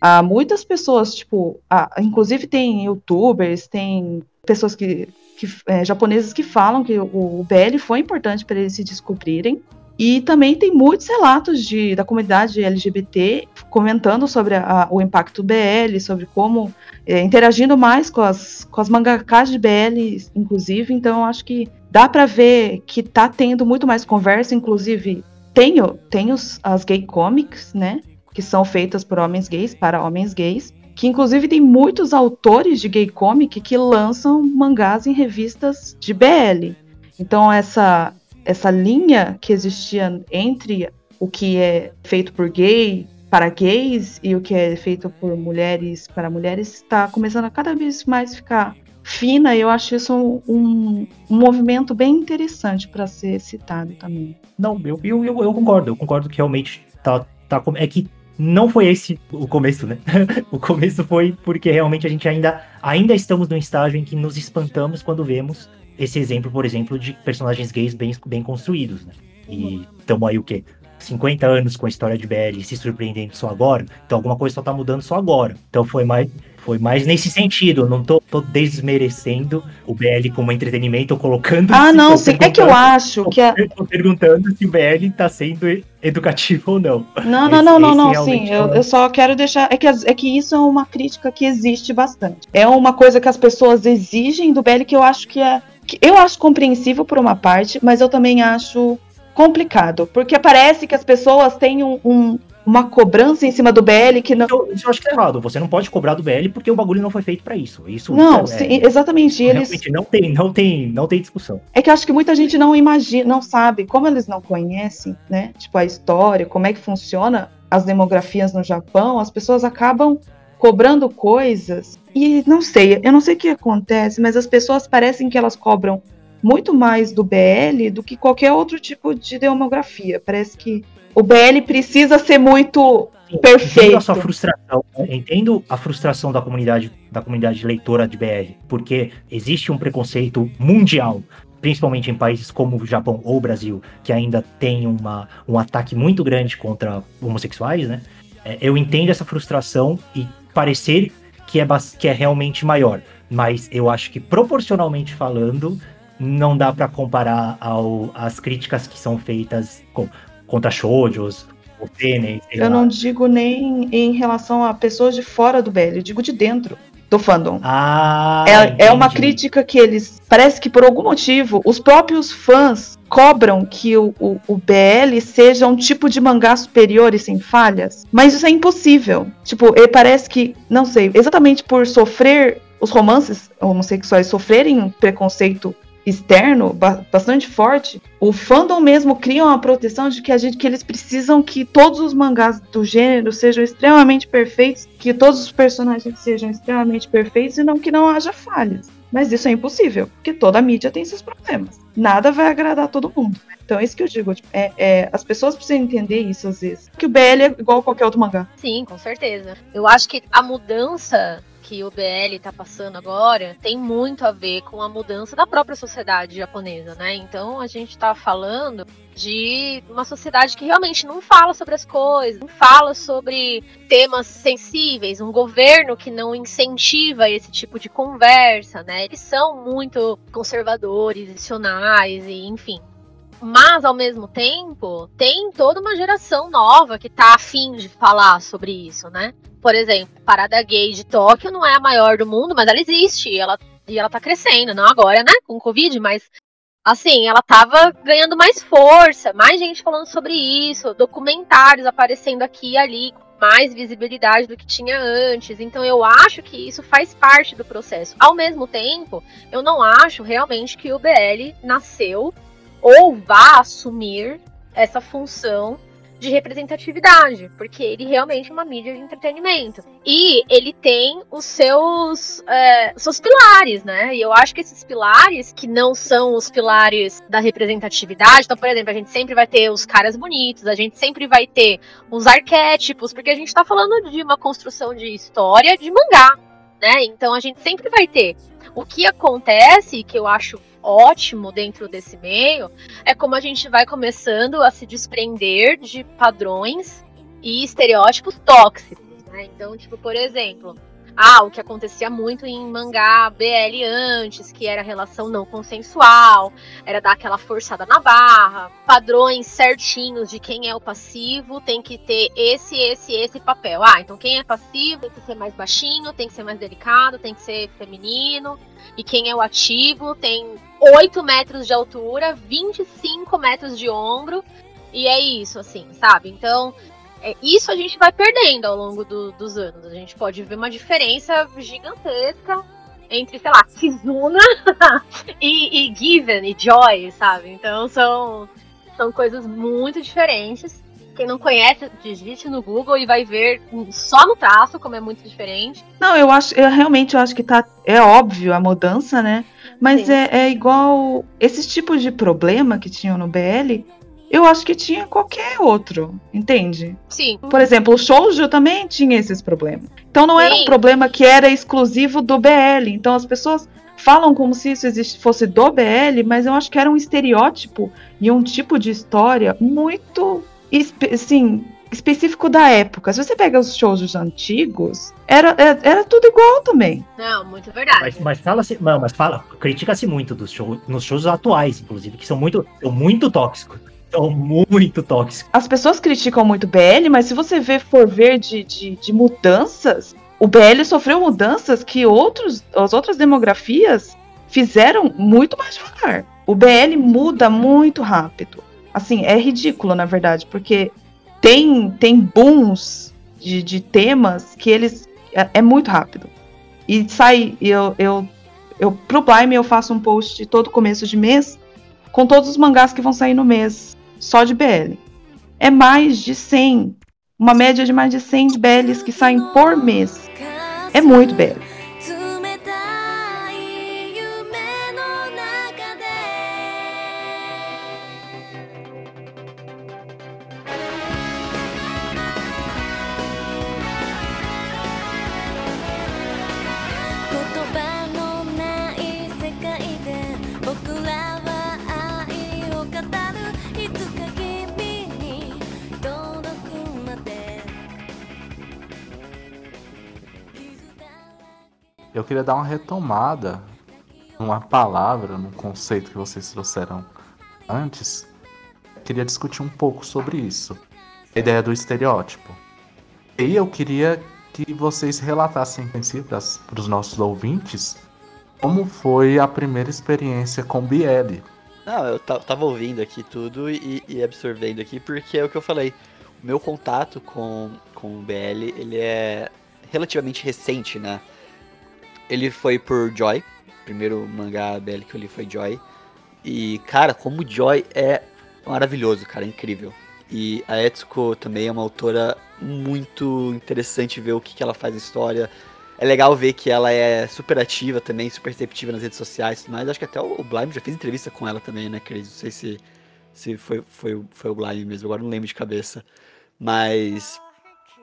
Há muitas pessoas, tipo, ah, inclusive tem youtubers, tem pessoas que, que é, japoneses que falam que o, o BL foi importante para eles se descobrirem. E também tem muitos relatos de, da comunidade LGBT comentando sobre a- o impacto BL, sobre como é, interagindo mais com as, com as mangakas de BL, inclusive. Então, acho que dá para ver que tá tendo muito mais conversa. Inclusive, tem, tem os, as gay comics, né? Que são feitas por homens gays, para homens gays. Que inclusive tem muitos autores de gay comic que lançam mangás em revistas de BL. Então, essa, essa linha que existia entre o que é feito por gay para gays e o que é feito por mulheres para mulheres está começando a cada vez mais ficar fina e eu acho isso um, um, movimento bem interessante para ser citado também. Não, eu, eu, eu, concordo, eu concordo que realmente tá, tá. É que não foi esse o começo, né? o começo foi porque realmente a gente ainda, ainda estamos num estágio em que nos espantamos quando vemos esse exemplo, por exemplo, de personagens gays bem, bem construídos, né? E estamos aí o quê? 50 anos com a história de BL se surpreendendo só agora, então alguma coisa só tá mudando só agora. Então foi mais, foi mais nesse sentido. Eu não tô, tô desmerecendo o BL como entretenimento, ou colocando. Ah, tô não, sim. É que eu acho que a, eu tô perguntando se o BL tá sendo educativo ou não. Não, não, Esse- não, não, não, realmente sim. é Eu, eu só quero deixar. É que, é que isso é uma crítica que existe bastante. É uma coisa que as pessoas exigem do BL que eu acho que é. Eu acho compreensível por uma parte, mas eu também acho complicado. Porque parece que as pessoas têm um, um, uma cobrança em cima do BL que não. Eu, eu acho que é errado. Você não pode cobrar do BL porque o bagulho não foi feito pra isso. Isso Não, isso é- sim, exatamente. Eles, não tem, não tem, não tem discussão. É que eu acho que muita gente não imagina, não sabe, como eles não conhecem, né? Tipo, a história, como é que funciona as demografias no Japão, as pessoas acabam cobrando coisas. E não sei, eu não sei o que acontece, mas as pessoas parecem que elas cobram muito mais do BL do que qualquer outro tipo de demografia. Parece que o BL precisa ser muito Entendo perfeito. a sua frustração, né? entendo a frustração da comunidade, da comunidade leitora de BL, porque existe um preconceito mundial, principalmente em países como o Japão ou o Brasil, que ainda tem uma, um ataque muito grande contra homossexuais, né? É, Eu entendo essa frustração e parecer que é, que é realmente maior, mas eu acho que proporcionalmente falando, não dá pra comparar ao, às críticas que são feitas com- contra shoujos, o tênis, Eu lá. não digo nem em relação a pessoas de fora do BL, eu digo de dentro do fandom. Ah, É, é uma crítica que eles. Parece que por algum motivo os próprios fãs cobram que o, o, o BL seja um tipo de mangá superior e sem falhas. Mas isso é impossível. Tipo, ele parece que, não sei, exatamente por sofrer os romances homossexuais sofrerem um preconceito externo ba- bastante forte, o fandom mesmo cria uma proteção de que a gente que eles precisam que todos os mangás do gênero sejam extremamente perfeitos, que todos os personagens sejam extremamente perfeitos e não que não haja falhas. Mas isso é impossível, porque toda mídia tem seus problemas. Nada vai agradar todo mundo. Então é isso que eu digo. tipo, é- é, as pessoas precisam entender isso às vezes. Que o BL é igual a qualquer outro mangá. Sim, com certeza. Eu acho que a mudança que o BL tá passando agora tem muito a ver com a mudança da própria sociedade japonesa, né? Então a gente tá falando de uma sociedade que realmente não fala sobre as coisas, não fala sobre temas sensíveis, um governo que não incentiva esse tipo de conversa, né? Eles são muito conservadores, tradicionais e enfim. Mas, ao mesmo tempo, tem toda uma geração nova que tá afim de falar sobre isso, né? Por exemplo, Parada Gay de Tóquio não é a maior do mundo, mas ela existe ela, e ela tá crescendo. Não agora, né? Com o Covid, mas assim, ela tava ganhando mais força, mais gente falando sobre isso, documentários aparecendo aqui e ali, mais visibilidade do que tinha antes. Então eu acho que isso faz parte do processo. Ao mesmo tempo, eu não acho realmente que o BL nasceu ou vá assumir essa função de representatividade, porque ele realmente é uma mídia de entretenimento. E ele tem os seus, é, seus pilares, né? E eu acho que esses pilares, que não são os pilares da representatividade, então, por exemplo, a gente sempre vai ter os caras bonitos, a gente sempre vai ter os arquétipos, porque a gente tá falando de uma construção de história de mangá, né? Então a gente sempre vai ter. O que acontece, que eu acho ótimo dentro desse meio, é como a gente vai começando a se desprender de padrões e estereótipos tóxicos, né? Então, tipo, por exemplo, ah, o que acontecia muito em mangá BL antes, que era relação não consensual, era dar aquela forçada na barra, padrões certinhos de quem é o passivo, tem que ter esse, esse, esse papel. Ah, então quem é passivo tem que ser mais baixinho, tem que ser mais delicado, tem que ser feminino. E quem é o ativo tem 8 metros de altura, 25 metros de ombro. E é isso, assim, sabe? Então, é, isso a gente vai perdendo ao longo do- dos anos. A gente pode ver uma diferença gigantesca entre, sei lá, Kizuna e, e Given e Joy, sabe? Então são, são coisas muito diferentes. Quem não conhece, digite no Google e vai ver só no traço como é muito diferente. Não, eu acho, eu realmente eu acho que tá. É óbvio a mudança, né? Mas é, é igual. Esses tipos de problema que tinham no BL, eu acho que tinha qualquer outro, entende? Sim, Por exemplo, o Shoujo também tinha esses problemas. Então não era um Sim. problema que era exclusivo do BL. Então as pessoas falam como se isso existe, fosse do BL, mas eu acho que era um estereótipo e um tipo de história muito assim, específico da época. Se você pega os shows antigos, era, era, era tudo igual também. não, muito verdade. Mas, mas fala-se, não, mas fala, critica-se muito dos shows, nos shows atuais, inclusive, que são muito, são muito tóxicos. São muito tóxicos. As pessoas criticam muito o BL, mas se você for ver de, de, de mudanças, o BL sofreu mudanças que outros, as outras demografias fizeram muito mais devagar. O BL muda muito rápido. Assim, é ridículo, na verdade, porque tem, tem booms de, de temas que eles. É, é muito rápido. E sai. Eu, eu, eu, pro Blime eu faço um post todo começo de mês com todos os mangás que vão sair no mês, só de BL. É mais de 100. Uma média de mais de 100 BLs que saem por mês. É muito BL. Queria dar uma retomada numa palavra, num conceito que vocês trouxeram antes. Queria discutir um pouco sobre isso. A ideia do estereótipo. E eu queria que vocês relatassem em si para os nossos ouvintes como foi a primeira experiência com BL. Não, eu ta- tava ouvindo aqui tudo e, e absorvendo aqui, porque é o que eu falei. O meu contato com, com o BL, ele é relativamente recente, né? Ele foi por Joy. O primeiro mangá BL que eu li foi Joy. E, cara, como Joy é maravilhoso, cara, é incrível. E a Etsuko também é uma autora muito interessante ver o que, que ela faz na história. É legal ver que ela é super ativa também, super receptiva nas redes sociais e tudo mais. Acho que até o Blime já fez entrevista com ela também, né, Cris? Não sei se, se foi, foi, foi o Blime mesmo, agora não lembro de cabeça. Mas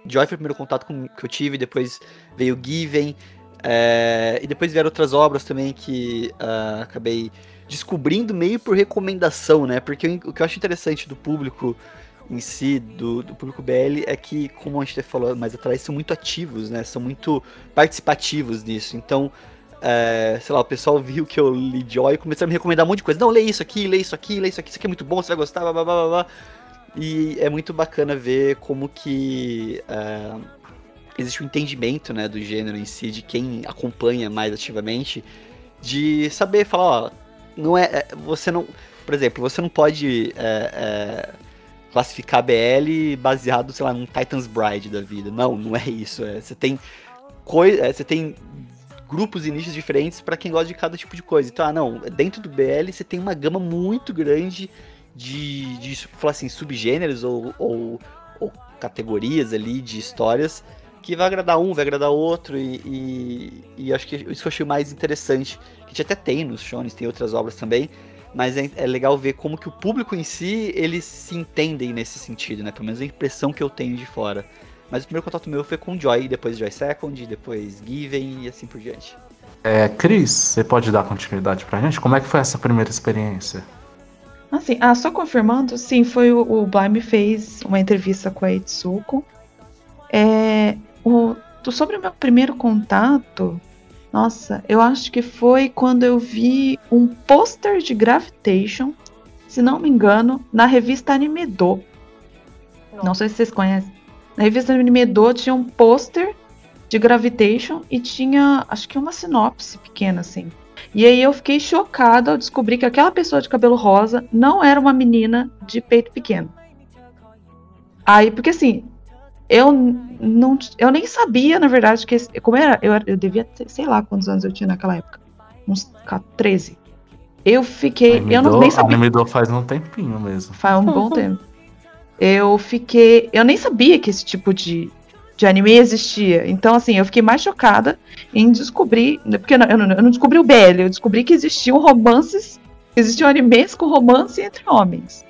Joy foi o primeiro contato com- que eu tive, depois veio Given, é, e depois vieram outras obras também que ah, acabei descobrindo meio por recomendação, né? Porque o o que eu acho interessante do público em si, do, do público BL, é que, como a gente falou mais atrás, são muito ativos, né? São muito participativos nisso. Então, é, sei lá, o pessoal viu que eu li Joy e começaram a me recomendar um monte de coisa. Não, lê isso aqui, lê isso aqui, lê isso aqui, isso aqui é muito bom, você vai gostar, blá blá blá blá. E é muito bacana ver como que é, existe um entendimento né, do gênero em si, de quem acompanha mais ativamente, de saber falar, ó, não é, é, você não, por exemplo, você não pode é, é, classificar BL baseado, sei lá, num Titans Bride da vida. Não, não é isso. É, você tem coi é, você tem grupos e nichos diferentes para quem gosta de cada tipo de coisa. Então, ah, não, dentro do BL você tem uma gama muito grande de, de falar assim, subgêneros ou, ou, ou categorias ali de histórias que vai agradar um, vai agradar outro, e, e, e acho que isso que eu achei mais interessante, que a gente até tem nos shows, tem outras obras também, mas é, é legal ver como que o público em si, eles se entendem nesse sentido, né? Pelo menos a impressão que eu tenho de fora. Mas o primeiro contato meu foi com Joy, depois Joy Second, depois Given e assim por diante. É, Cris, você pode dar continuidade pra gente? Como é que foi essa primeira experiência? Assim, ah, só confirmando, sim, foi o, o Blime fez uma entrevista com a Itsuko. É, o, sobre o meu primeiro contato, nossa, eu acho que foi quando eu vi um pôster de Gravitation, se não me engano, na revista Animedo. Não sei se vocês conhecem. Na revista Animedo tinha um pôster de Gravitation e tinha, acho que uma sinopse pequena, assim. E aí eu fiquei chocada ao descobrir que aquela pessoa de cabelo rosa não era uma menina de peito pequeno. Aí, porque assim, eu não, eu nem sabia, na verdade, que esse- como era, eu, eu devia ter, sei lá quantos anos eu tinha naquela época, uns ca- 13. Eu fiquei, eu não, nem sabia. Animedou faz um tempinho mesmo. Faz um bom tempo. Eu fiquei. Eu nem sabia que esse tipo de, de anime existia. Então, assim, eu fiquei mais chocada em descobrir. Porque eu não, eu não- eu não descobri o BL, eu descobri que existiam romances. Existiam animes com romance entre homens.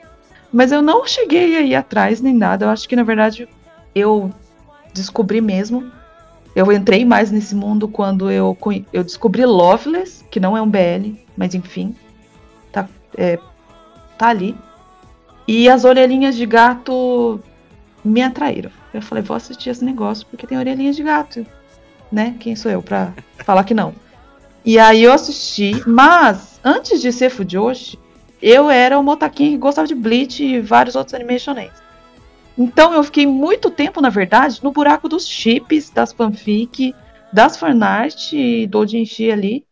Mas eu não cheguei aí atrás nem nada. Eu acho que, na verdade, eu descobri mesmo. Eu entrei mais nesse mundo quando eu, eu descobri Loveless, que não é um BL, mas enfim. Tá, é, tá ali. E as orelhinhas de gato me atraíram. Eu falei, vou assistir esse negócio porque tem orelhinhas de gato, né? Quem sou eu pra falar que não? E aí eu assisti, mas antes de ser Fujoshi, eu era o motaquinho que gostava de Bleach e vários outros animes shonen. Então eu fiquei muito tempo, na verdade, no buraco dos chips, das fanfic, das fanart e do Jinshi ali.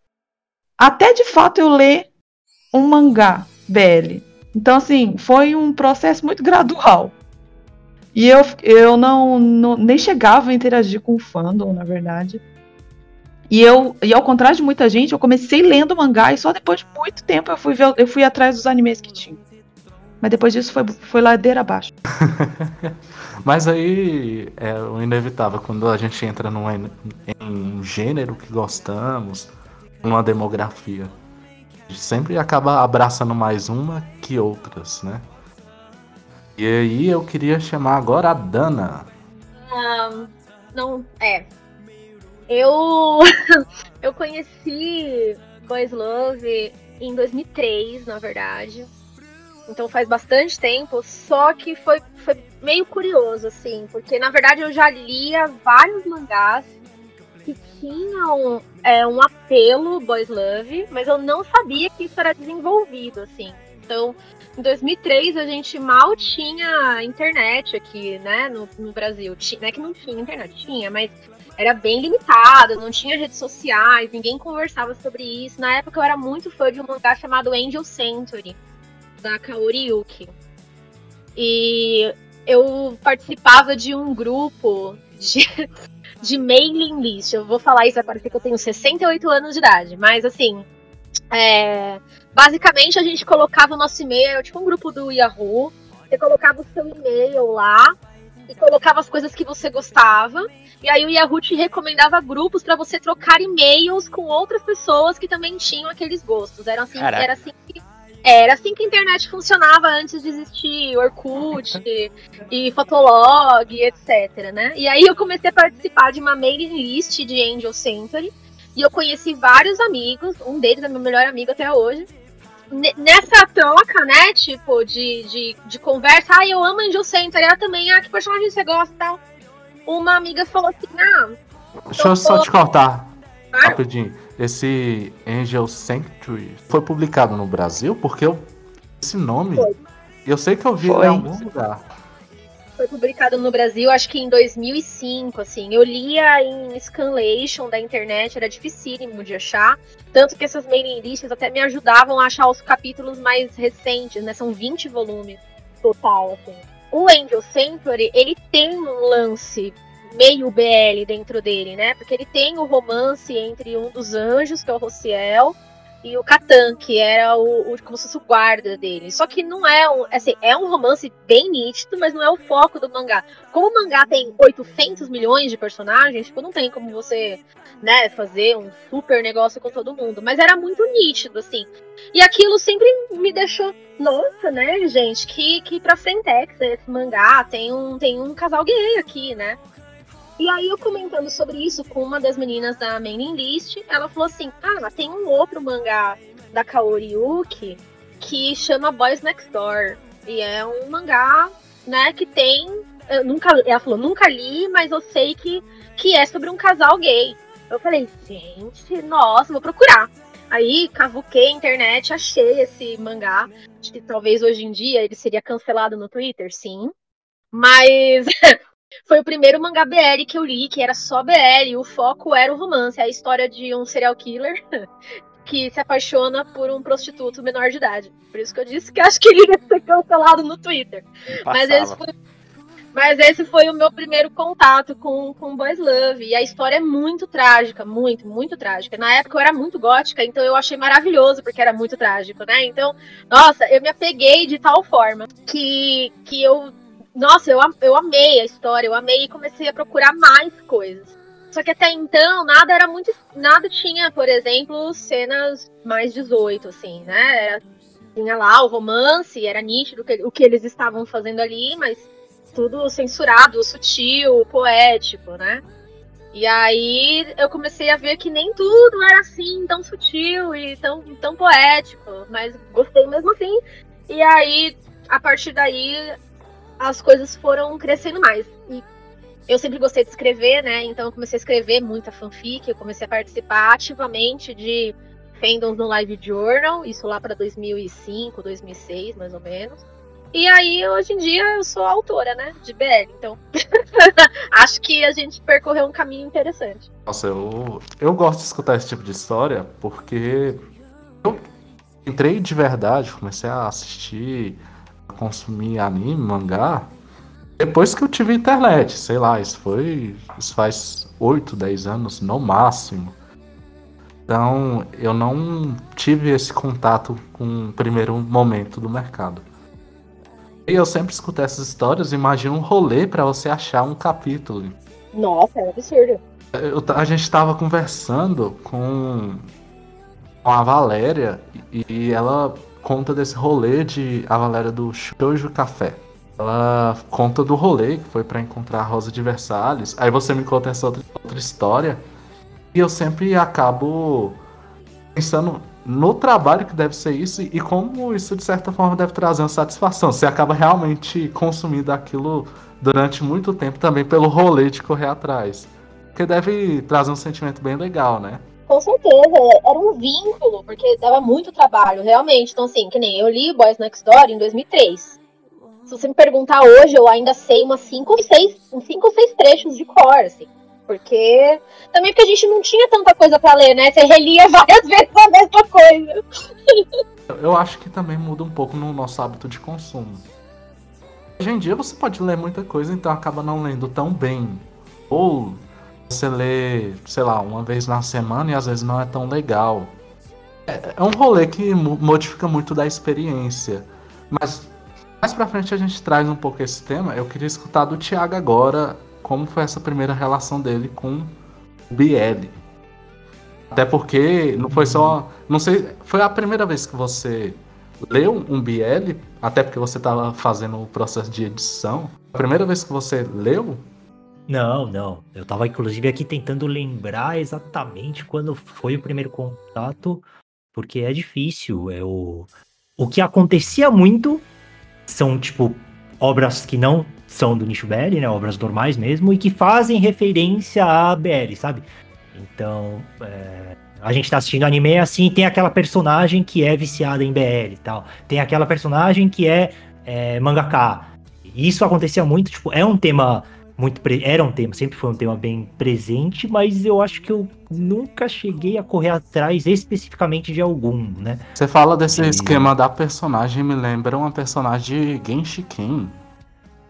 Até de fato eu ler um mangá BL. Então, assim, foi um processo muito gradual. E eu, eu não, não- nem chegava a interagir com o fandom, na verdade. E eu, e ao contrário de muita gente, eu comecei lendo mangá e só depois de muito tempo eu fui, ver, eu fui atrás dos animes que tinha. Mas depois disso foi, foi ladeira abaixo. Mas aí é o inevitável, quando a gente entra num, em um gênero que gostamos, numa demografia. A gente sempre acaba abraçando mais uma que outras, né? E aí eu queria chamar agora a Dana. Ahn, não, é. Eu eu conheci Boys Love em 2003, na verdade. Então faz bastante tempo, só que foi, foi meio curioso, assim, porque na verdade eu já lia vários mangás que tinham é, um apelo Boys Love, mas eu não sabia que isso era desenvolvido, assim. Então, em 2003 a gente mal tinha internet aqui, né, no, no Brasil. Ti- Não é que não tinha internet, tinha, mas era bem limitado, não tinha redes sociais, ninguém conversava sobre isso. Na época eu era muito fã de um mangá chamado Angel Century, da Kaori Yuki. E eu participava de um grupo de, de mailing list. Eu vou falar isso, vai parecer que eu tenho 68 anos de idade, mas assim. é, basicamente a gente colocava o nosso e-mail, tipo um grupo do Yahoo. Você colocava o seu e-mail lá e colocava as coisas que você gostava. E aí o Yahoo te recomendava grupos para você trocar e-mails com outras pessoas que também tinham aqueles gostos. Era assim, Caraca. era assim que era assim que a internet funcionava antes de existir Orkut e Fotolog, etc, né? E aí eu comecei a participar de uma mailing list de Angel Century e eu conheci vários amigos, um deles é meu melhor amigo até hoje. Ne- Nessa troca, né, tipo, de, de, de conversa, ah, eu amo Angel Century, ela também, ah, que personagem você gosta e tal. Uma amiga falou assim, ah, Deixa eu só te cortar claro, rapidinho. Esse Angel Sanctuary foi publicado no Brasil? Porque eu, esse nome, Foi. eu sei que eu vi Foi. em algum lugar. foi publicado no Brasil, acho que em 2005, assim. Eu lia em scanlation da internet, era dificílimo de achar. Tanto que essas mailing lists até me ajudavam a achar os capítulos mais recentes, né? São 20 volumes total, assim. O Angel Century, ele tem um lance meio BL dentro dele, né? Porque ele tem o romance entre um dos anjos, que é o Rociel, e o Catan, que era o, o como se fosse o guarda dele. Só que não é um, assim, é um romance bem nítido, mas não é o foco do mangá. Como o mangá tem 800 milhões de personagens, tipo, não tem como você, né, fazer um super negócio com todo mundo, mas era muito nítido assim. E aquilo sempre me deixou, nossa, né, gente, que que pra frentex esse mangá, tem um tem um casal gay aqui, né? E aí eu comentando sobre isso com uma das meninas da mailing list, ela falou assim: "Ah, tem um outro mangá da Kaori Yuki que chama Boys Next Door. E é um mangá, né, que tem eu nunca, ela falou, nunca li, mas eu sei que que é sobre um casal gay. Eu falei, gente, nossa, vou procurar. Aí cavuquei a internet, achei esse mangá. Acho que talvez hoje em dia ele seria cancelado no Twitter, sim. Mas foi o primeiro mangá BL que eu li, que era só BL, o foco era o romance, a história de um serial killer que se apaixona por um prostituto menor de idade. Por isso que eu disse que acho que ele ia ser cancelado no Twitter. Mas esse, foi, mas esse foi o meu primeiro contato com, com Boys Love. E a história é muito trágica, muito, muito trágica. Na época eu era muito gótica, então eu achei maravilhoso, porque era muito trágico, né? Então, nossa, eu me apeguei de tal forma que, que eu. Nossa, eu, eu amei a história, eu amei e comecei a procurar mais coisas. Só que até então nada era muito. Nada tinha, por exemplo, cenas mais 18, assim, né? Era- tinha lá o romance, era nítido que- o que eles estavam fazendo ali, mas tudo censurado, sutil, poético, né? E aí eu comecei a ver que nem tudo era assim, tão sutil e tão, tão poético, mas gostei mesmo assim. E aí, a partir daí, as coisas foram crescendo mais. E eu sempre gostei de escrever, né? Então eu comecei a escrever muita fanfic, eu comecei a participar ativamente de fandoms no Live Journal, isso lá para 2005, 2006, mais ou menos. E aí, hoje em dia, eu sou autora, né? De BL. Então, acho que a gente percorreu um caminho interessante. Nossa, eu, eu gosto de escutar esse tipo de história porque eu entrei de verdade, comecei a assistir, consumir anime, mangá, depois que eu tive internet, sei lá, isso foi. Isso faz 8, 10 anos no máximo. Então eu não tive esse contato com o primeiro momento do mercado. E eu sempre escuto essas histórias, imagino um rolê pra você achar um capítulo. Nossa, é um absurdo. Eu a gente tava conversando com, com a Valéria e, e ela conta desse rolê de a Valéria do Shoujo Café. Ela conta do rolê que foi pra encontrar a Rosa de Versalhes. Aí você me conta essa outra, outra história e eu sempre acabo pensando no trabalho que deve ser isso e como isso de certa forma deve trazer uma satisfação. Você acaba realmente consumindo aquilo durante muito tempo também pelo rolê de correr atrás. Porque deve trazer um sentimento bem legal, né? Com certeza, era um vínculo, porque dava muito trabalho, realmente. Então, assim, que nem eu li Boys Next Door em 2003. Se você me perguntar hoje, eu ainda sei umas 5 ou 6 uns cinco ou seis trechos de cor, assim. Porque. Também porque a gente não tinha tanta coisa pra ler, né? Você relia várias vezes a mesma coisa. Eu acho que também muda um pouco no nosso hábito de consumo. Hoje em dia você pode ler muita coisa, então acaba não lendo tão bem. Ou você lê, sei lá, uma vez na semana e às vezes não é tão legal. É, é um rolê que mo- modifica muito da experiência. Mas mais pra frente a gente traz um pouco esse tema. Eu queria escutar do Thiago agora como foi essa primeira relação dele com o BL. Até porque não foi só. Não sei. Foi a primeira vez que você leu um BL, até porque você estava fazendo o processo de edição. A primeira vez que você leu, Não, não. Eu tava inclusive aqui tentando lembrar exatamente quando foi o primeiro contato, porque é difícil. É o... o que acontecia muito são, tipo, obras que não são do nicho BL, né? Obras normais mesmo, e que fazem referência a BL, sabe? Então, é, a gente tá assistindo anime assim, tem aquela personagem que é viciada em BL e tal. Tem aquela personagem que é, é mangaka. Isso acontecia muito, tipo, é um tema muito pre- era um tema, sempre foi um tema bem presente, mas eu acho que eu nunca cheguei a correr atrás especificamente de algum, né? você fala desse E- esquema da personagem, me lembra uma personagem de Genshiken.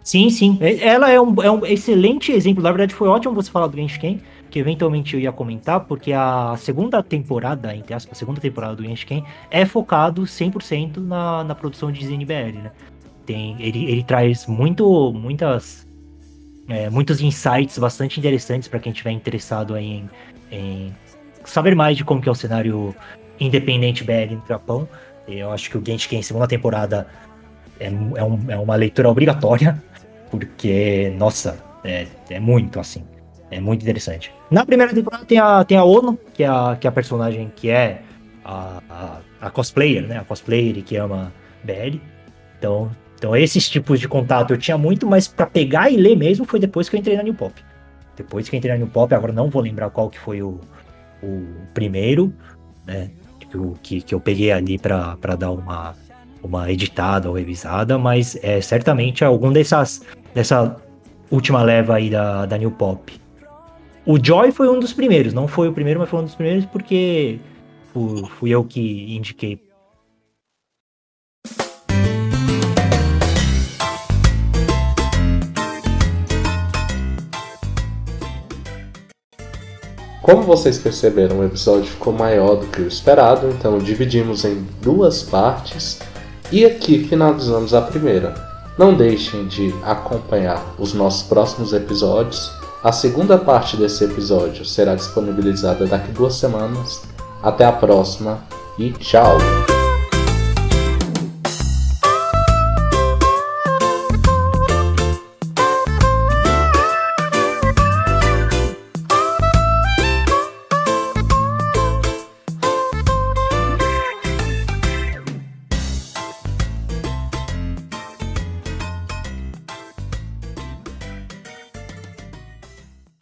Sim, sim. E- Ela é um, é um excelente exemplo. Na verdade, foi ótimo você falar do Genshiken, que eventualmente eu ia comentar, porque a segunda temporada, entre aspas, a segunda temporada do Genshiken é focado 100% na, na produção de ZNBL, né? Tem, ele, ele traz muito, muitas, é, muitos insights bastante interessantes para quem estiver interessado em, em saber mais de como que é o cenário independente BL no Japão. Eu acho que o Genshiken, segunda temporada, é, é, um- é uma leitura obrigatória, porque, nossa, é, é muito assim. É muito interessante. Na primeira temporada tem a, tem a Ono, que é a, que é a personagem que é a, a, a cosplayer, né? A cosplayer que ama BL. Então, então, esses tipos de contato eu tinha muito, mas pra pegar e ler mesmo foi depois que eu entrei na New Pop. Depois que eu entrei na New Pop, agora não vou lembrar qual que foi o, o primeiro, né? Que, que, eu peguei ali pra dar uma, uma editada ou revisada, mas é certamente algum dessas dessa última leva aí da, da New Pop. O Joy foi um dos primeiros, não foi o primeiro, mas foi um dos primeiros porque fu- fui eu que indiquei. Como vocês perceberam, o episódio ficou maior do que o esperado, então dividimos em duas partes e aqui finalizamos a primeira. Não deixem de acompanhar os nossos próximos episódios. A segunda parte desse episódio será disponibilizada daqui duas semanas. Até a próxima e tchau!